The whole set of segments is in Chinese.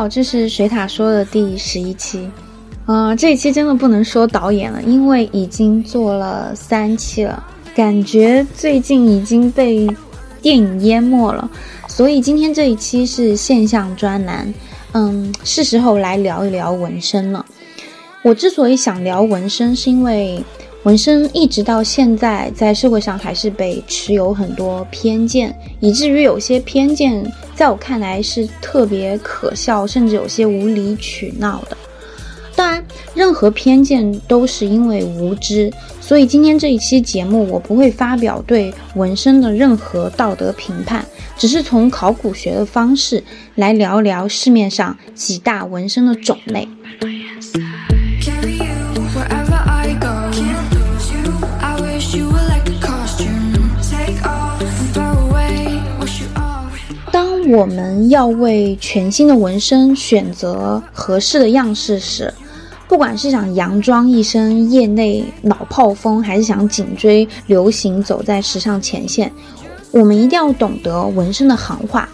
好，这是水塔说的第十一期。嗯，这一期真的不能说导演了，因为已经做了三期了，感觉最近已经被电影淹没了。所以今天这一期是现象专栏。嗯，是时候来聊一聊纹身了。我之所以想聊纹身，是因为纹身一直到现在在社会上还是被持有很多偏见，以至于有些偏见在我看来是特别可笑，甚至有些无理取闹的。当然，任何偏见都是因为无知，所以今天这一期节目我不会发表对纹身的任何道德评判，只是从考古学的方式来聊聊市面上几大纹身的种类。我们要为全新的纹身选择合适的样式时，不管是想佯装一身业内老炮风，还是想紧追流行走在时尚前线，我们一定要懂得纹身的行话。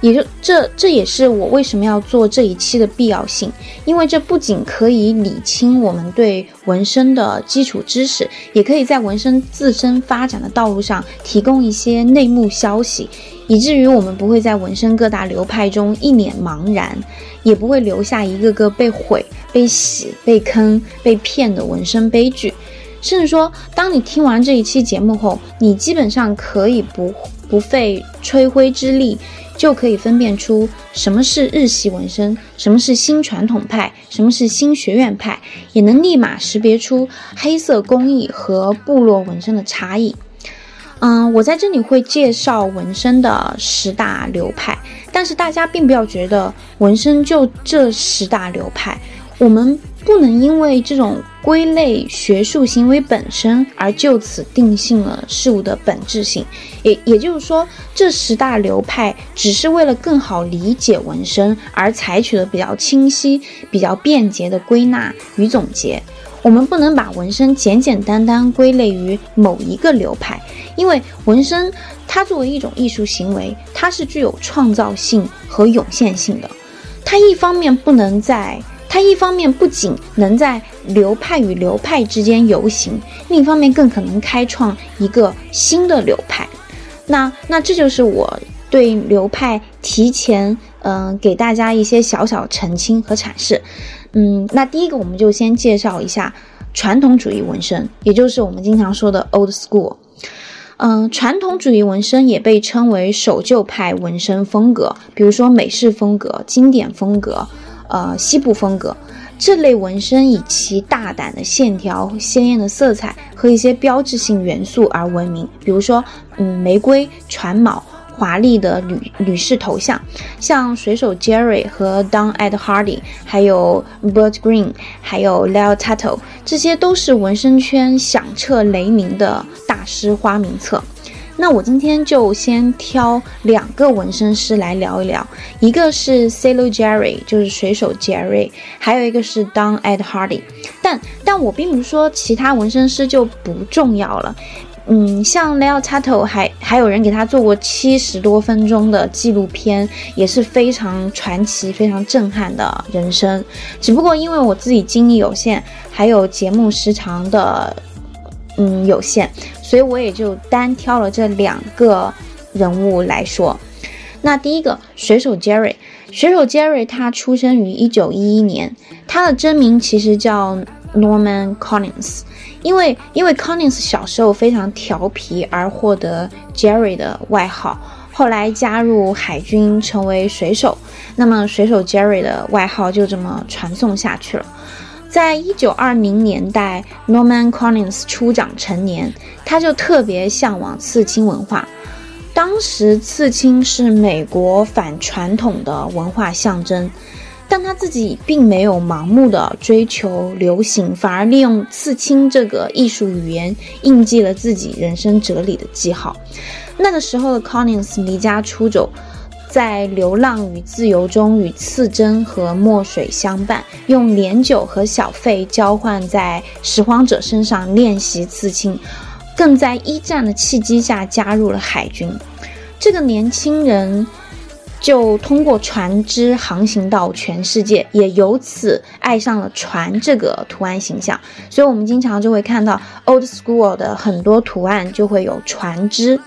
也就这，这也是我为什么要做这一期的必要性。因为这不仅可以理清我们对纹身的基础知识，也可以在纹身自身发展的道路上提供一些内幕消息，以至于我们不会在纹身各大流派中一脸茫然，也不会留下一个个被毁。被洗、被坑、被骗的纹身悲剧，甚至说，当你听完这一期节目后，你基本上可以不不费吹灰之力，就可以分辨出什么是日系纹身，什么是新传统派，什么是新学院派，也能立马识别出黑色工艺和部落纹身的差异。嗯，我在这里会介绍纹身的十大流派，但是大家并不要觉得纹身就这十大流派。我们不能因为这种归类学术行为本身而就此定性了事物的本质性，也也就是说，这十大流派只是为了更好理解纹身而采取的比较清晰、比较便捷的归纳与总结。我们不能把纹身简简单单归类于某一个流派，因为纹身它作为一种艺术行为，它是具有创造性和涌现性的。它一方面不能在它一方面不仅能在流派与流派之间游行，另一方面更可能开创一个新的流派。那那这就是我对流派提前嗯给大家一些小小澄清和阐释。嗯，那第一个我们就先介绍一下传统主义纹身，也就是我们经常说的 old school。嗯，传统主义纹身也被称为守旧派纹身风格，比如说美式风格、经典风格。呃，西部风格这类纹身以其大胆的线条、鲜艳的色彩和一些标志性元素而闻名。比如说，嗯，玫瑰、船锚、华丽的女女士头像，像水手 Jerry 和 Don Ed Hardy，还有 Bert Green，还有 Leo Tato，这些都是纹身圈响彻雷鸣的大师花名册。那我今天就先挑两个纹身师来聊一聊，一个是 Sailor Jerry，就是水手 Jerry，还有一个是 Don Ed Hardy。但但我并不是说其他纹身师就不重要了，嗯，像 Leo Tato 还还有人给他做过七十多分钟的纪录片，也是非常传奇、非常震撼的人生。只不过因为我自己精力有限，还有节目时长的嗯有限。所以我也就单挑了这两个人物来说。那第一个水手 Jerry，水手 Jerry 他出生于一九一一年，他的真名其实叫 Norman Collins，因为因为 Collins 小时候非常调皮而获得 Jerry 的外号，后来加入海军成为水手，那么水手 Jerry 的外号就这么传送下去了。在一九二零年代，Norman Collins 初长成年，他就特别向往刺青文化。当时刺青是美国反传统的文化象征，但他自己并没有盲目的追求流行，反而利用刺青这个艺术语言印记了自己人生哲理的记号。那个时候的 Collins 离家出走。在流浪与自由中，与刺针和墨水相伴，用碘酒和小费交换在拾荒者身上练习刺青，更在一战的契机下加入了海军。这个年轻人就通过船只航行到全世界，也由此爱上了船这个图案形象。所以，我们经常就会看到 old school 的很多图案就会有船只。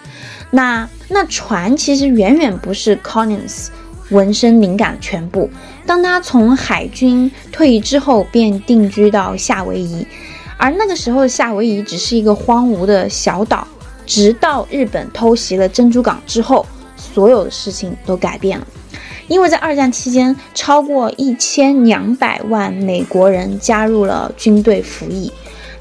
那那船其实远远不是 Collins 纹身灵感全部。当他从海军退役之后，便定居到夏威夷，而那个时候的夏威夷只是一个荒芜的小岛。直到日本偷袭了珍珠港之后。所有的事情都改变了，因为在二战期间，超过一千两百万美国人加入了军队服役。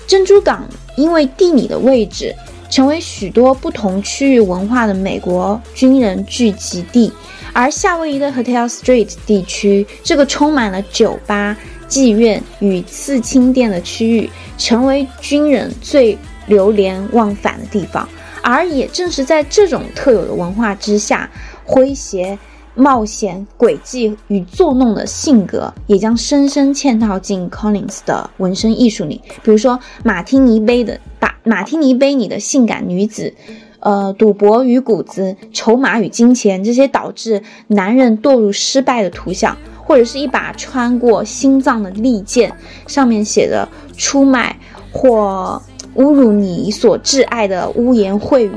珍珠港因为地理的位置，成为许多不同区域文化的美国军人聚集地。而夏威夷的 Hotel Street 地区，这个充满了酒吧、妓院与刺青店的区域，成为军人最流连忘返的地方。而也正是在这种特有的文化之下，诙谐、冒险、诡计与作弄的性格，也将深深嵌套进 Collins 的纹身艺术里。比如说，马提尼杯的把马提尼杯里的性感女子，呃，赌博与谷子、筹码与金钱这些导致男人堕入失败的图像，或者是一把穿过心脏的利剑，上面写着出卖或。侮辱你所挚爱的污言秽语，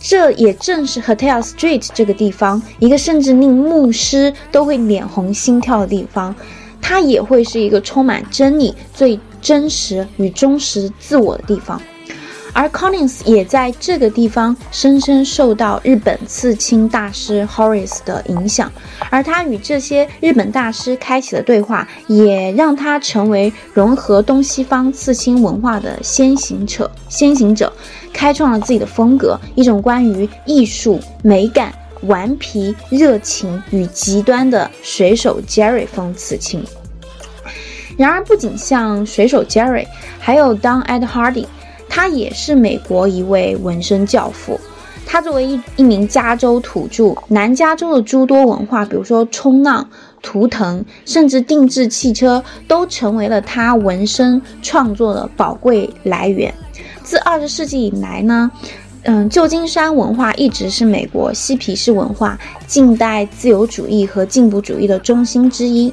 这也正是 Hotel Street 这个地方一个甚至令牧师都会脸红心跳的地方，它也会是一个充满真理、最真实与忠实自我的地方。而 Collins 也在这个地方深深受到日本刺青大师 Horace 的影响，而他与这些日本大师开启的对话，也让他成为融合东西方刺青文化的先行者。先行者开创了自己的风格，一种关于艺术、美感、顽皮、热情与极端的水手 Jerry 风刺青。然而，不仅像水手 Jerry，还有 Don Ed Hardy。他也是美国一位纹身教父。他作为一一名加州土著，南加州的诸多文化，比如说冲浪、图腾，甚至定制汽车，都成为了他纹身创作的宝贵来源。自二十世纪以来呢，嗯，旧金山文化一直是美国嬉皮士文化、近代自由主义和进步主义的中心之一。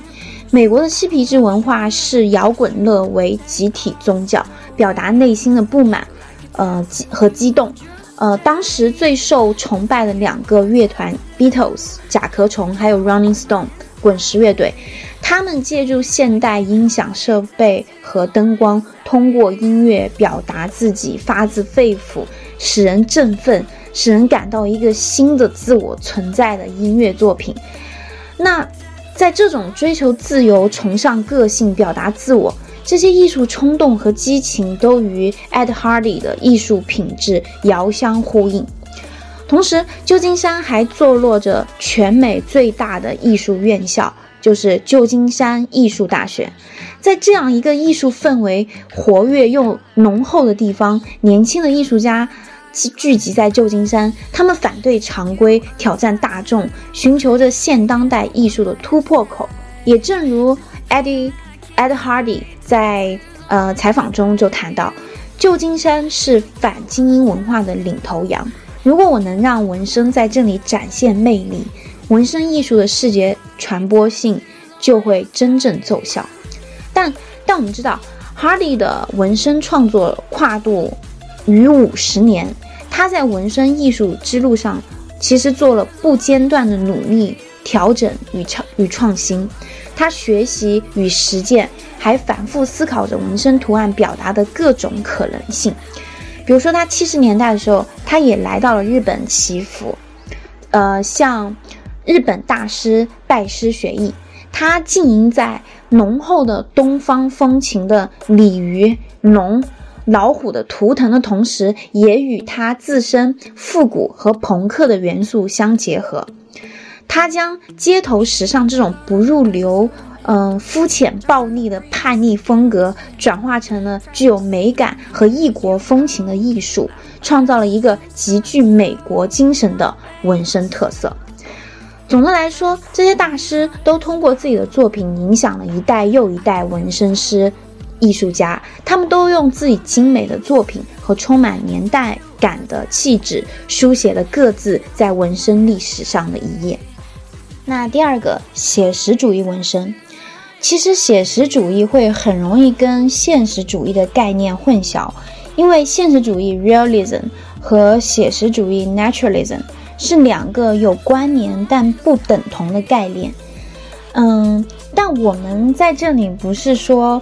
美国的嬉皮士文化视摇滚乐为集体宗教。表达内心的不满，呃，和激动，呃，当时最受崇拜的两个乐团 Beatles 甲壳虫，还有 Running Stone 滚石乐队，他们借助现代音响设备和灯光，通过音乐表达自己发自肺腑、使人振奋、使人感到一个新的自我存在的音乐作品。那在这种追求自由、崇尚个性、表达自我。这些艺术冲动和激情都与 Ed Hardy 的艺术品质遥相呼应。同时，旧金山还坐落着全美最大的艺术院校，就是旧金山艺术大学。在这样一个艺术氛围活跃又浓厚的地方，年轻的艺术家聚集在旧金山，他们反对常规，挑战大众，寻求着现当代艺术的突破口。也正如 Eddie。Ed Hardy 在呃采访中就谈到，旧金山是反精英文化的领头羊。如果我能让纹身在这里展现魅力，纹身艺术的视觉传播性就会真正奏效。但但我们知道，Hardy 的纹身创作跨度逾五十年，他在纹身艺术之路上其实做了不间断的努力、调整与创与创新。他学习与实践，还反复思考着纹身图案表达的各种可能性。比如说，他七十年代的时候，他也来到了日本祈福，呃，向日本大师拜师学艺。他经营在浓厚的东方风情的鲤鱼、龙、老虎的图腾的同时，也与他自身复古和朋克的元素相结合。他将街头时尚这种不入流、嗯肤浅暴力的叛逆风格，转化成了具有美感和异国风情的艺术，创造了一个极具美国精神的纹身特色。总的来说，这些大师都通过自己的作品影响了一代又一代纹身师、艺术家，他们都用自己精美的作品和充满年代感的气质，书写了各自在纹身历史上的一页。那第二个写实主义纹身，其实写实主义会很容易跟现实主义的概念混淆，因为现实主义 （realism） 和写实主义 （naturalism） 是两个有关联但不等同的概念。嗯，但我们在这里不是说，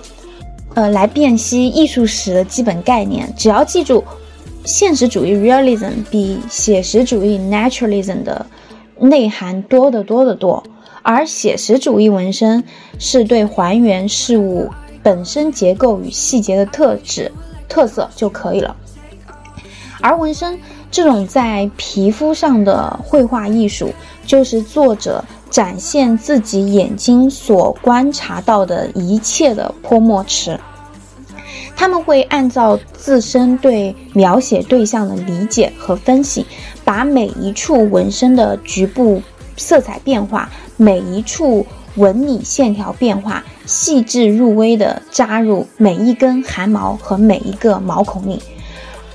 呃，来辨析艺术史的基本概念，只要记住，现实主义 （realism） 比写实主义 （naturalism） 的。内涵多得多得多，而写实主义纹身是对还原事物本身结构与细节的特质特色就可以了。而纹身这种在皮肤上的绘画艺术，就是作者展现自己眼睛所观察到的一切的泼墨池。他们会按照自身对描写对象的理解和分析，把每一处纹身的局部色彩变化、每一处纹理线条变化，细致入微地扎入每一根汗毛和每一个毛孔里。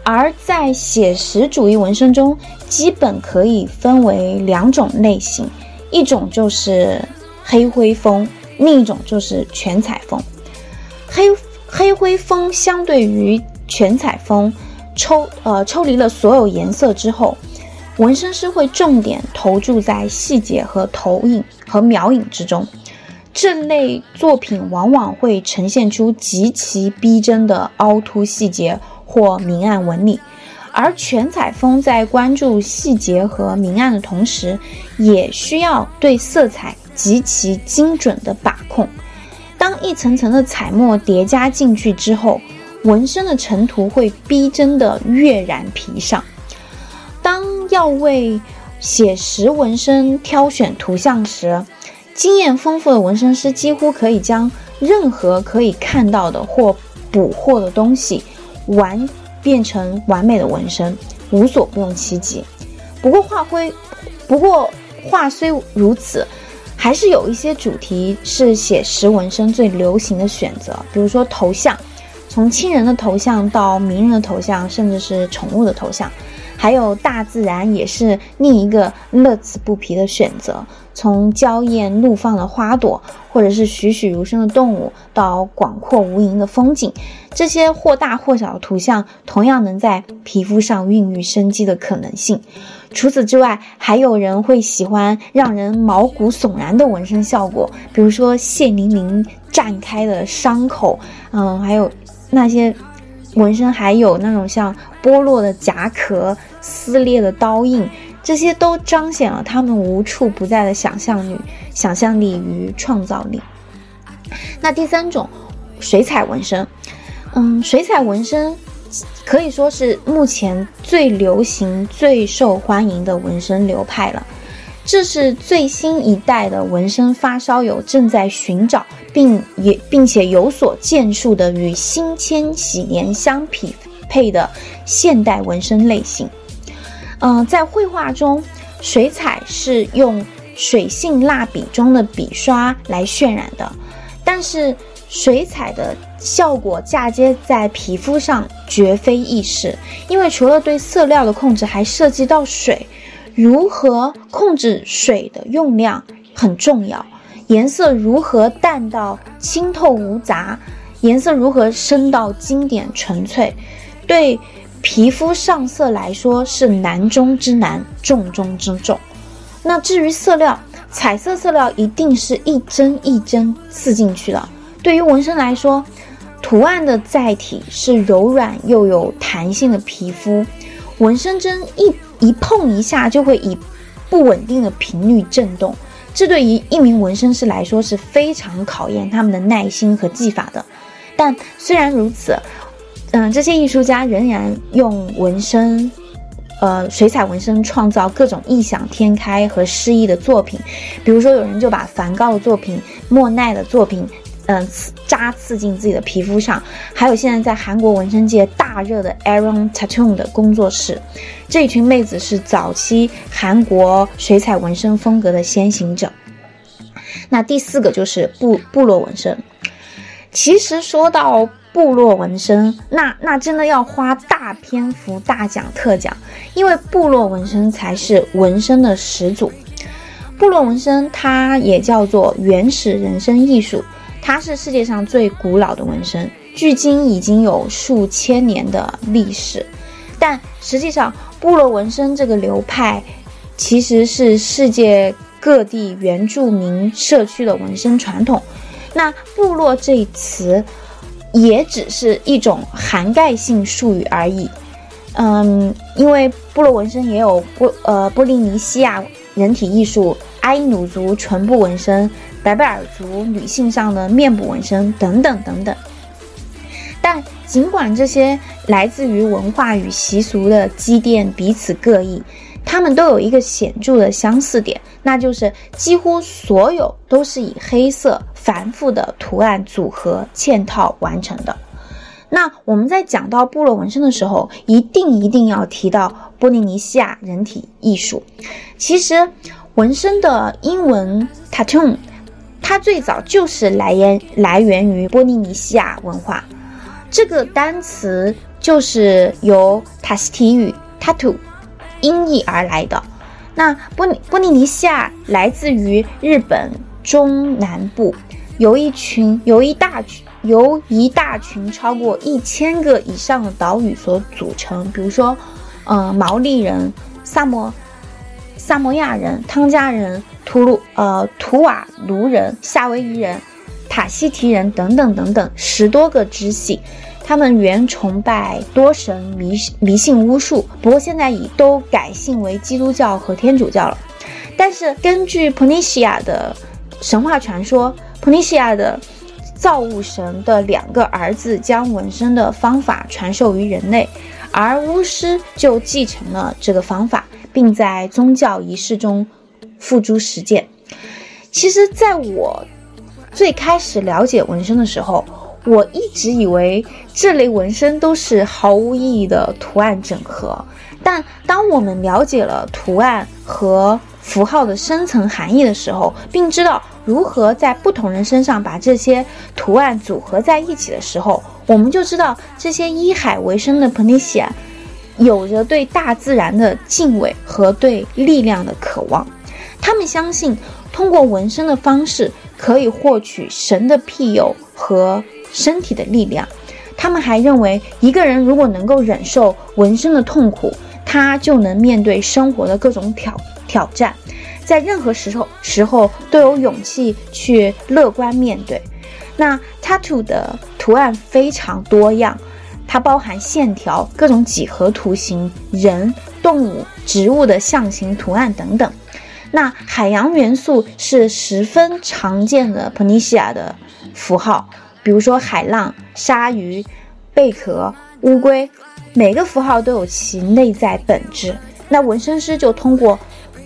而在写实主义纹身中，基本可以分为两种类型：一种就是黑灰风，另一种就是全彩风。黑。黑灰风相对于全彩风，抽呃抽离了所有颜色之后，纹身师会重点投注在细节和投影和描影之中。这类作品往往会呈现出极其逼真的凹凸细节或明暗纹理，而全彩风在关注细节和明暗的同时，也需要对色彩极其精准的把控。当一层层的彩墨叠加进去之后，纹身的成图会逼真的跃然皮上。当要为写实纹身挑选图像时，经验丰富的纹身师几乎可以将任何可以看到的或捕获的东西完变成完美的纹身，无所不用其极。不过画灰，不过话虽如此。还是有一些主题是写实纹身最流行的选择，比如说头像，从亲人的头像到名人的头像，甚至是宠物的头像，还有大自然也是另一个乐此不疲的选择。从娇艳怒放的花朵，或者是栩栩如生的动物，到广阔无垠的风景，这些或大或小的图像，同样能在皮肤上孕育生机的可能性。除此之外，还有人会喜欢让人毛骨悚然的纹身效果，比如说血淋淋绽开的伤口，嗯，还有那些纹身，还有那种像剥落的甲壳、撕裂的刀印。这些都彰显了他们无处不在的想象力、想象力与创造力。那第三种，水彩纹身，嗯，水彩纹身可以说是目前最流行、最受欢迎的纹身流派了。这是最新一代的纹身发烧友正在寻找，并也并且有所建树的与新千禧年相匹配的现代纹身类型。嗯，在绘画中，水彩是用水性蜡笔中的笔刷来渲染的，但是水彩的效果嫁接在皮肤上绝非易事，因为除了对色料的控制，还涉及到水，如何控制水的用量很重要，颜色如何淡到清透无杂，颜色如何深到经典纯粹，对。皮肤上色来说是难中之难，重中之重。那至于色料，彩色色料一定是一针一针刺进去的。对于纹身来说，图案的载体是柔软又有弹性的皮肤，纹身针一一碰一下就会以不稳定的频率震动，这对于一名纹身师来说是非常考验他们的耐心和技法的。但虽然如此。嗯，这些艺术家仍然用纹身，呃，水彩纹身创造各种异想天开和诗意的作品。比如说，有人就把梵高的作品、莫奈的作品，嗯，刺扎刺进自己的皮肤上。还有现在在韩国纹身界大热的 Aaron Tattoo 的工作室，这一群妹子是早期韩国水彩纹身风格的先行者。那第四个就是部部落纹身。其实说到。部落纹身，那那真的要花大篇幅大讲特讲，因为部落纹身才是纹身的始祖。部落纹身它也叫做原始人身艺术，它是世界上最古老的纹身，距今已经有数千年的历史。但实际上，部落纹身这个流派其实是世界各地原住民社区的纹身传统。那“部落”这一词也只是一种涵盖性术语而已。嗯，因为部落纹身也有波呃波利尼西亚人体艺术、阿伊努族唇部纹身、白贝尔族女性上的面部纹身等等等等。但尽管这些来自于文化与习俗的积淀彼此各异，它们都有一个显著的相似点，那就是几乎所有都是以黑色繁复的图案组合嵌套完成的。那我们在讲到部落纹身的时候，一定一定要提到波利尼西亚人体艺术。其实，纹身的英文 tattoo，它最早就是来源来源于波利尼西亚文化。这个单词就是由塔西提语 tattoo 音译而来的。那波波利尼西亚来自于日本中南部，有一群有一大群。由一大群超过一千个以上的岛屿所组成，比如说，呃，毛利人、萨摩、萨摩亚人、汤加人、图鲁呃图瓦卢人、夏威夷人、塔希提人等等等等十多个支系，他们原崇拜多神，迷迷信巫术，不过现在已都改信为基督教和天主教了。但是根据普尼西亚的神话传说，普尼西亚的。造物神的两个儿子将纹身的方法传授于人类，而巫师就继承了这个方法，并在宗教仪式中付诸实践。其实，在我最开始了解纹身的时候，我一直以为这类纹身都是毫无意义的图案整合。但当我们了解了图案和符号的深层含义的时候，并知道。如何在不同人身上把这些图案组合在一起的时候，我们就知道这些依海为生的 p 尼西亚有着对大自然的敬畏和对力量的渴望。他们相信通过纹身的方式可以获取神的庇佑和身体的力量。他们还认为，一个人如果能够忍受纹身的痛苦，他就能面对生活的各种挑挑战。在任何时候时候都有勇气去乐观面对。那 tattoo 的图案非常多样，它包含线条、各种几何图形、人、动物、植物的象形图案等等。那海洋元素是十分常见的 p 尼西亚的符号，比如说海浪、鲨鱼、贝壳、乌龟，每个符号都有其内在本质。那纹身师就通过。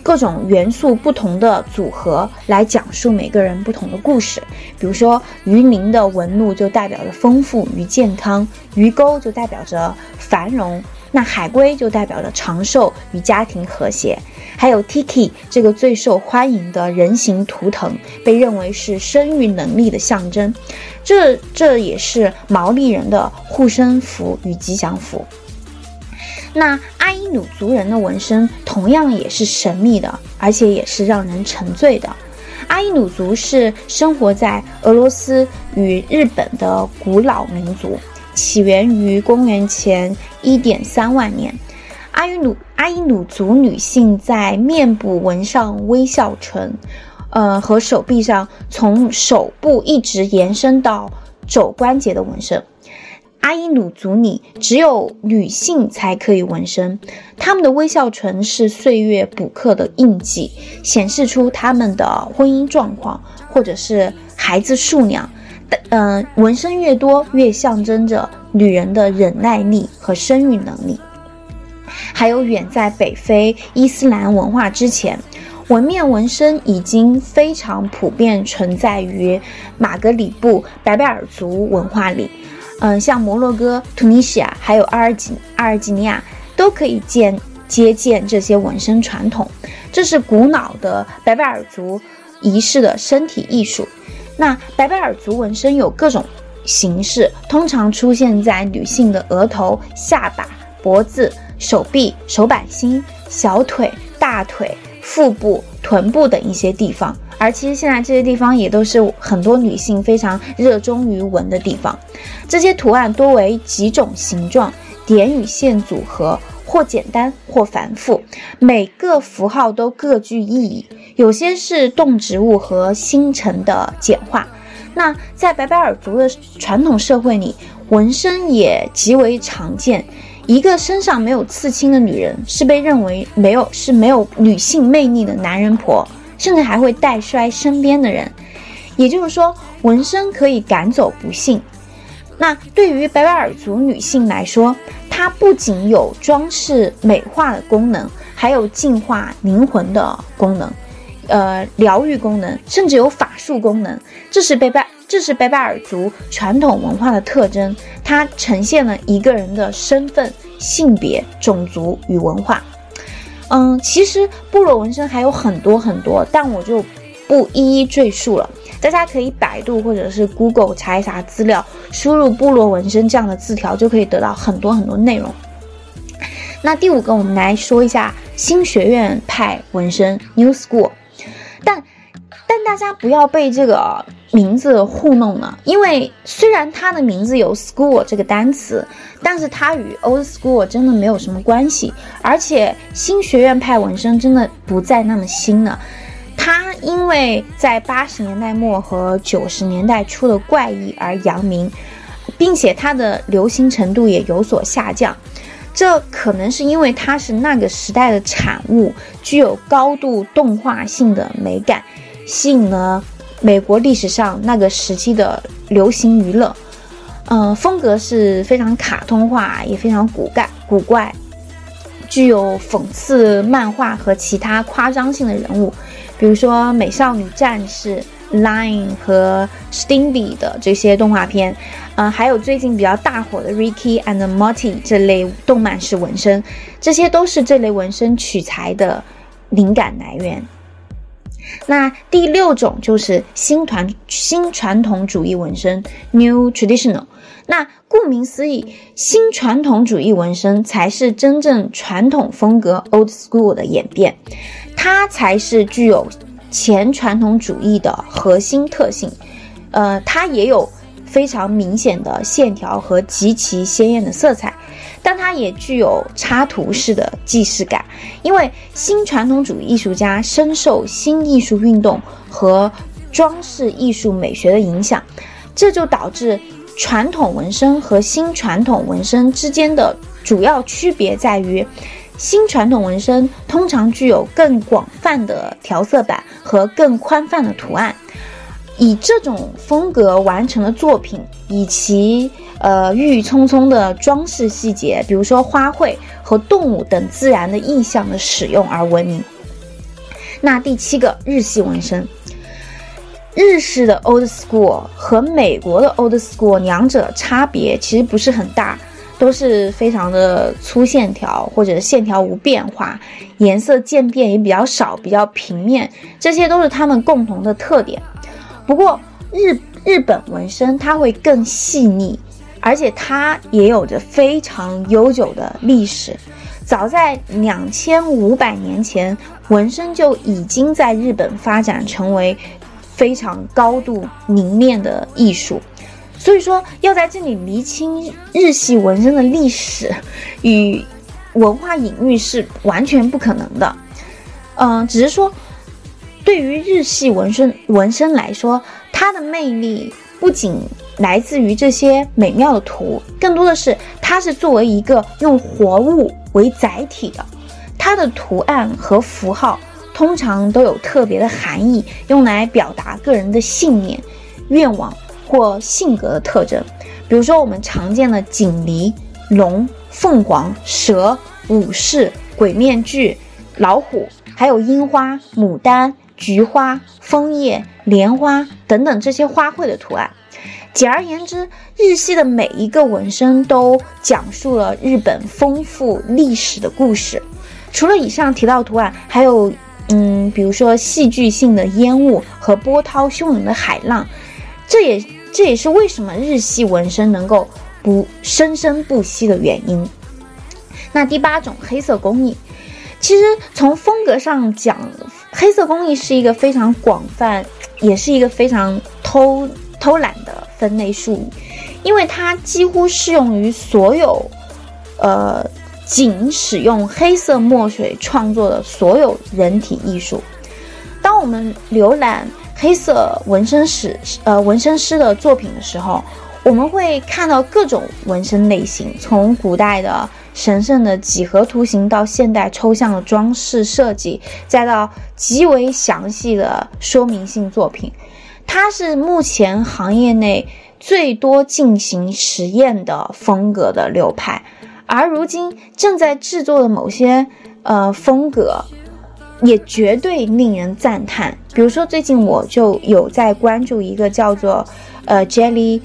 各种元素不同的组合来讲述每个人不同的故事。比如说，鱼鳞的纹路就代表着丰富与健康，鱼钩就代表着繁荣，那海龟就代表着长寿与家庭和谐。还有 Tiki 这个最受欢迎的人形图腾，被认为是生育能力的象征。这这也是毛利人的护身符与吉祥符。那阿伊努族人的纹身同样也是神秘的，而且也是让人沉醉的。阿伊努族是生活在俄罗斯与日本的古老民族，起源于公元前一点三万年。阿伊努阿伊努族女性在面部纹上微笑唇，呃，和手臂上从手部一直延伸到肘关节的纹身。阿伊努族里只有女性才可以纹身，她们的微笑唇是岁月补刻的印记，显示出她们的婚姻状况或者是孩子数量。嗯，纹身越多，越象征着女人的忍耐力和生育能力。还有，远在北非伊斯兰文化之前，纹面纹身已经非常普遍存在于马格里布白贝尔族文化里。嗯，像摩洛哥、突尼西亚，还有阿尔及阿尔及利亚，都可以见接见这些纹身传统。这是古老的白贝尔族仪式的身体艺术。那白贝尔族纹身有各种形式，通常出现在女性的额头、下巴、脖子、手臂、手板心、小腿、大腿、腹部、臀部等一些地方。而其实现在这些地方也都是很多女性非常热衷于纹的地方。这些图案多为几种形状、点与线组合，或简单或繁复，每个符号都各具意义。有些是动植物和星辰的简化。那在白白尔族的传统社会里，纹身也极为常见。一个身上没有刺青的女人，是被认为没有是没有女性魅力的男人婆。甚至还会带衰身边的人，也就是说，纹身可以赶走不幸。那对于白白尔族女性来说，它不仅有装饰美化的功能，还有净化灵魂的功能，呃，疗愈功能，甚至有法术功能。这是白白，这是白白尔族传统文化的特征，它呈现了一个人的身份、性别、种族与文化。嗯，其实部落纹身还有很多很多，但我就不一一赘述了。大家可以百度或者是 Google 查一查资料，输入“部落纹身”这样的字条，就可以得到很多很多内容。那第五个，我们来说一下新学院派纹身 （New School），但。但大家不要被这个名字糊弄了，因为虽然它的名字有 school 这个单词，但是它与 old school 真的没有什么关系。而且新学院派纹身真的不再那么新了，它因为在八十年代末和九十年代初的怪异而扬名，并且它的流行程度也有所下降。这可能是因为它是那个时代的产物，具有高度动画性的美感。吸引了美国历史上那个时期的流行娱乐，嗯，风格是非常卡通化，也非常古怪古怪，具有讽刺漫画和其他夸张性的人物，比如说《美少女战士》、《Line》和《Stimpy》的这些动画片，嗯，还有最近比较大火的《Ricky and Morty》这类动漫式纹身，这些都是这类纹身取材的灵感来源。那第六种就是新传新传统主义纹身 （New Traditional）。那顾名思义，新传统主义纹身才是真正传统风格 （Old School） 的演变，它才是具有前传统主义的核心特性。呃，它也有非常明显的线条和极其鲜艳的色彩。但它也具有插图式的既视感，因为新传统主义艺术家深受新艺术运动和装饰艺术美学的影响，这就导致传统纹身和新传统纹身之间的主要区别在于，新传统纹身通常具有更广泛的调色板和更宽泛的图案，以这种风格完成的作品，以其。呃，郁郁葱葱的装饰细节，比如说花卉和动物等自然的意象的使用而闻名。那第七个日系纹身，日式的 Old School 和美国的 Old School 两者差别其实不是很大，都是非常的粗线条或者线条无变化，颜色渐变也比较少，比较平面，这些都是他们共同的特点。不过日日本纹身它会更细腻。而且它也有着非常悠久的历史，早在两千五百年前，纹身就已经在日本发展成为非常高度凝练的艺术。所以说，要在这里厘清日系纹身的历史与文化隐喻是完全不可能的。嗯，只是说，对于日系纹身纹身来说，它的魅力不仅。来自于这些美妙的图，更多的是它是作为一个用活物为载体的，它的图案和符号通常都有特别的含义，用来表达个人的信念、愿望或性格的特征。比如说，我们常见的锦鲤、龙、凤凰、蛇、武士、鬼面具、老虎，还有樱花、牡丹、菊花、枫叶、莲花等等这些花卉的图案。简而言之，日系的每一个纹身都讲述了日本丰富历史的故事。除了以上提到图案，还有，嗯，比如说戏剧性的烟雾和波涛汹涌的海浪，这也这也是为什么日系纹身能够不生生不息的原因。那第八种黑色工艺，其实从风格上讲。黑色工艺是一个非常广泛，也是一个非常偷偷懒的分类术语，因为它几乎适用于所有，呃，仅使用黑色墨水创作的所有人体艺术。当我们浏览黑色纹身师呃纹身师的作品的时候，我们会看到各种纹身类型，从古代的神圣的几何图形，到现代抽象的装饰设计，再到极为详细的说明性作品。它是目前行业内最多进行实验的风格的流派，而如今正在制作的某些呃风格，也绝对令人赞叹。比如说，最近我就有在关注一个叫做呃 Jelly。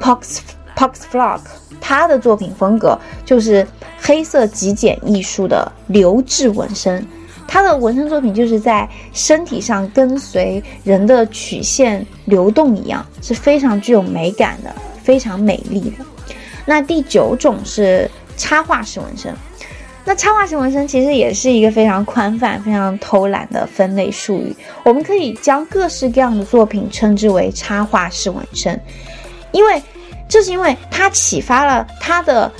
Pox Pox Flock，他的作品风格就是黑色极简艺术的流质纹身。他的纹身作品就是在身体上跟随人的曲线流动一样，是非常具有美感的，非常美丽的。那第九种是插画式纹身。那插画式纹身其实也是一个非常宽泛、非常偷懒的分类术语。我们可以将各式各样的作品称之为插画式纹身，因为。这是因为它启发了他的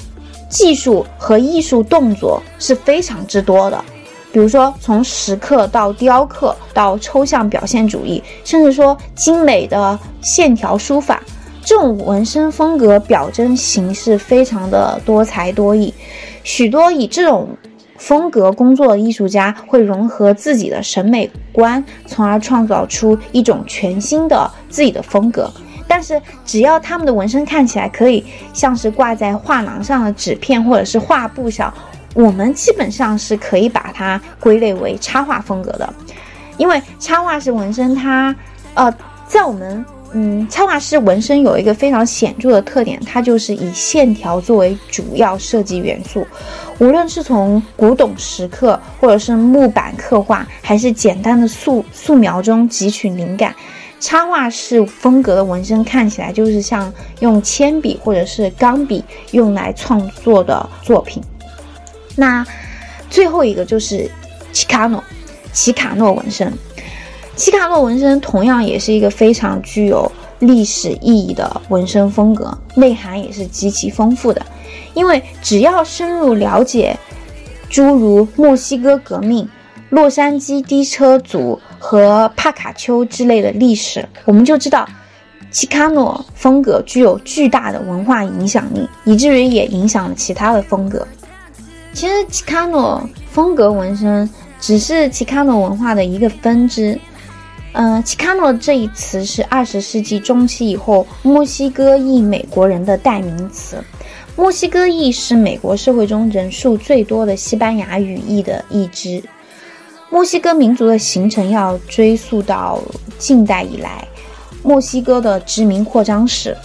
技术和艺术动作是非常之多的，比如说从石刻到雕刻到抽象表现主义，甚至说精美的线条书法，这种纹身风格表征形式非常的多才多艺。许多以这种风格工作的艺术家会融合自己的审美观，从而创造出一种全新的自己的风格。但是，只要他们的纹身看起来可以像是挂在画廊上的纸片或者是画布上，我们基本上是可以把它归类为插画风格的。因为插画式纹身，它呃，在我们嗯，插画师纹身有一个非常显著的特点，它就是以线条作为主要设计元素。无论是从古董石刻，或者是木板刻画，还是简单的素素描中汲取灵感。插画式风格的纹身看起来就是像用铅笔或者是钢笔用来创作的作品。那最后一个就是奇卡诺，奇卡诺纹身。奇卡诺纹身同样也是一个非常具有历史意义的纹身风格，内涵也是极其丰富的。因为只要深入了解诸如墨西哥革命。洛杉矶低车族和帕卡丘之类的历史，我们就知道，奇卡诺风格具有巨大的文化影响力，以至于也影响了其他的风格。其实，奇卡诺风格纹身只是奇卡诺文化的一个分支。嗯，奇卡诺这一词是二十世纪中期以后墨西哥裔美国人的代名词。墨西哥裔是美国社会中人数最多的西班牙语裔的一支。墨西哥民族的形成要追溯到近代以来，墨西哥的殖民扩张史，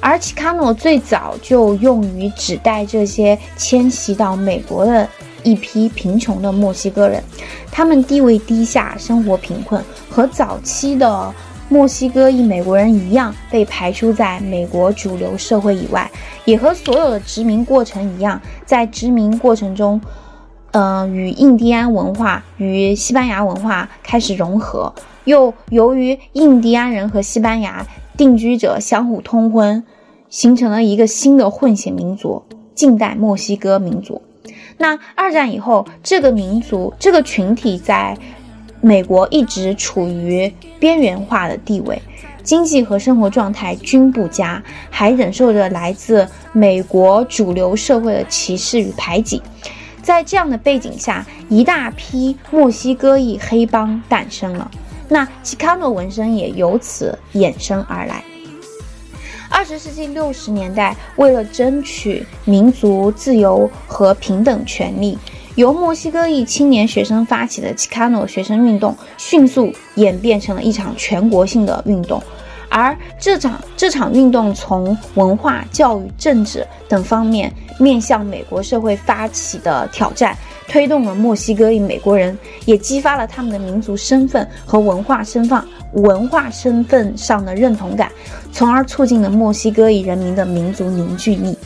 而奇卡诺最早就用于指代这些迁徙到美国的一批贫穷的墨西哥人，他们地位低下，生活贫困，和早期的墨西哥裔美国人一样，被排除在美国主流社会以外，也和所有的殖民过程一样，在殖民过程中。嗯，与印第安文化与西班牙文化开始融合，又由于印第安人和西班牙定居者相互通婚，形成了一个新的混血民族——近代墨西哥民族。那二战以后，这个民族这个群体在美国一直处于边缘化的地位，经济和生活状态均不佳，还忍受着来自美国主流社会的歧视与排挤。在这样的背景下，一大批墨西哥裔黑帮诞生了，那奇卡诺纹身也由此衍生而来。二十世纪六十年代，为了争取民族自由和平等权利，由墨西哥裔青年学生发起的奇卡诺学生运动，迅速演变成了一场全国性的运动。而这场这场运动从文化、教育、政治等方面面向美国社会发起的挑战，推动了墨西哥裔美国人，也激发了他们的民族身份和文化身份文化身份上的认同感，从而促进了墨西哥裔人民的民族凝聚力。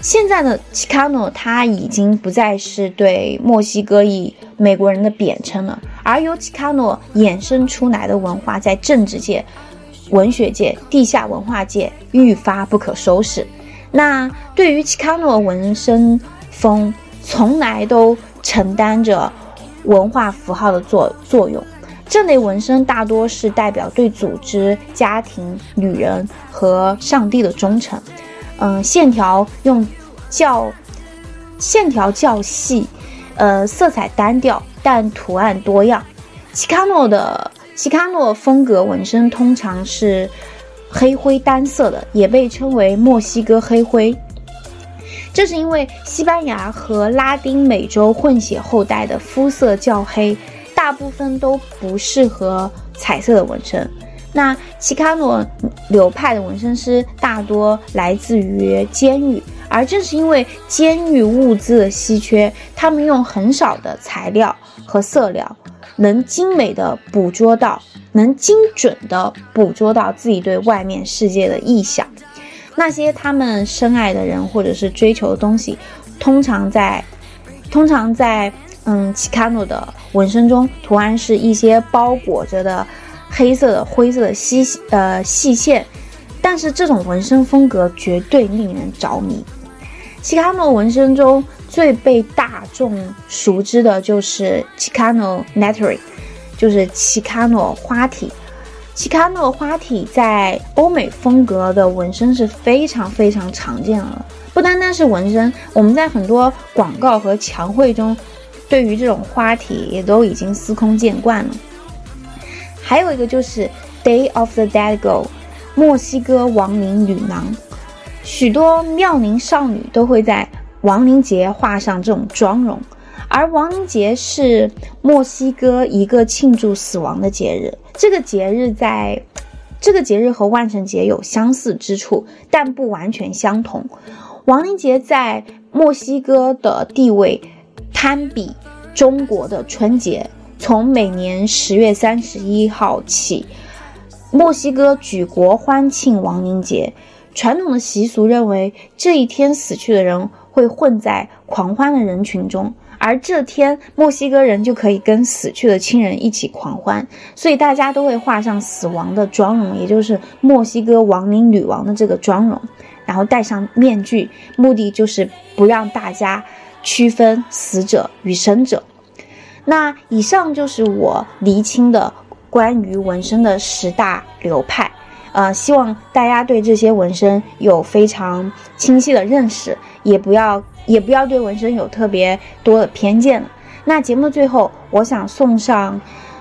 现在的 Chicano，它已经不再是对墨西哥裔美国人的贬称了，而由奇卡诺衍生出来的文化，在政治界、文学界、地下文化界愈发不可收拾。那对于奇卡诺纹身风，从来都承担着文化符号的作作用。这类纹身大多是代表对组织、家庭、女人和上帝的忠诚。嗯，线条用较线条较细，呃，色彩单调。但图案多样，奇卡诺的奇卡诺风格纹身通常是黑灰单色的，也被称为墨西哥黑灰。这是因为西班牙和拉丁美洲混血后代的肤色较黑，大部分都不适合彩色的纹身。那奇卡诺流派的纹身师大多来自于监狱。而正是因为监狱物资的稀缺，他们用很少的材料和色料，能精美的捕捉到，能精准的捕捉到自己对外面世界的臆想。那些他们深爱的人或者是追求的东西，通常在，通常在嗯奇卡诺的纹身中，图案是一些包裹着的黑色的、灰色的细呃细线。但是这种纹身风格绝对令人着迷。奇卡诺纹身中最被大众熟知的就是 Chicano Nettery，就是奇卡诺花体。奇卡诺花体在欧美风格的纹身是非常非常常见的，不单单是纹身，我们在很多广告和墙绘中，对于这种花体也都已经司空见惯了。还有一个就是 Day of the Dead Girl。墨西哥亡灵女郎，许多妙龄少女都会在亡灵节画上这种妆容，而亡灵节是墨西哥一个庆祝死亡的节日。这个节日在，这个节日和万圣节有相似之处，但不完全相同。亡灵节在墨西哥的地位堪比中国的春节，从每年十月三十一号起。墨西哥举国欢庆亡灵节，传统的习俗认为这一天死去的人会混在狂欢的人群中，而这天墨西哥人就可以跟死去的亲人一起狂欢，所以大家都会画上死亡的妆容，也就是墨西哥亡灵女王的这个妆容，然后戴上面具，目的就是不让大家区分死者与生者。那以上就是我厘清的。关于纹身的十大流派，呃，希望大家对这些纹身有非常清晰的认识，也不要也不要对纹身有特别多的偏见。那节目的最后，我想送上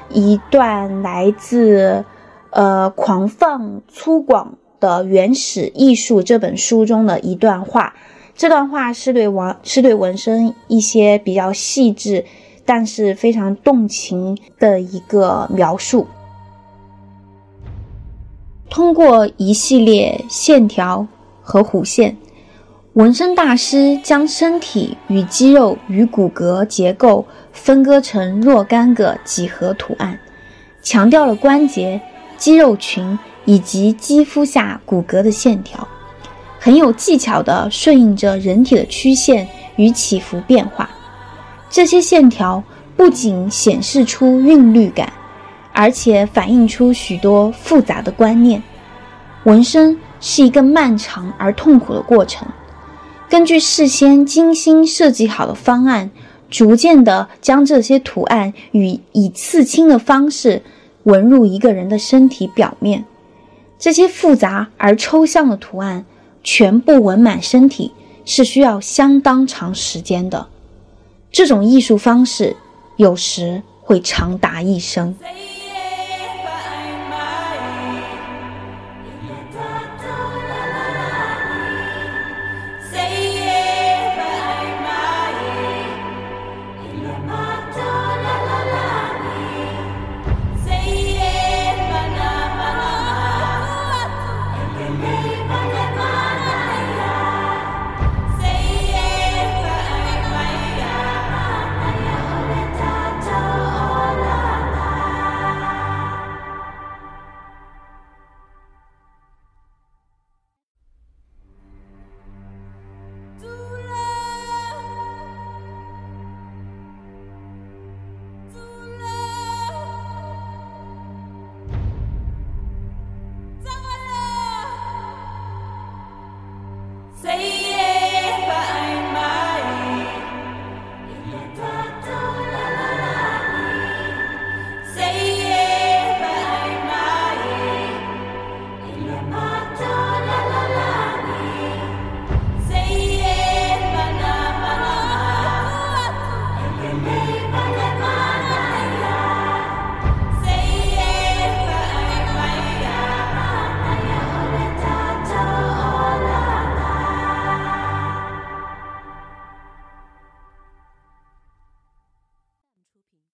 一段来自呃《狂放粗犷的原始艺术》这本书中的一段话，这段话是对纹是对纹身一些比较细致。但是非常动情的一个描述，通过一系列线条和弧线，纹身大师将身体与肌肉与骨骼结构分割成若干个几何图案，强调了关节、肌肉群以及肌肤下骨骼的线条，很有技巧地顺应着人体的曲线与起伏变化。这些线条不仅显示出韵律感，而且反映出许多复杂的观念。纹身是一个漫长而痛苦的过程，根据事先精心设计好的方案，逐渐地将这些图案与以刺青的方式纹入一个人的身体表面。这些复杂而抽象的图案全部纹满身体，是需要相当长时间的。这种艺术方式有时会长达一生。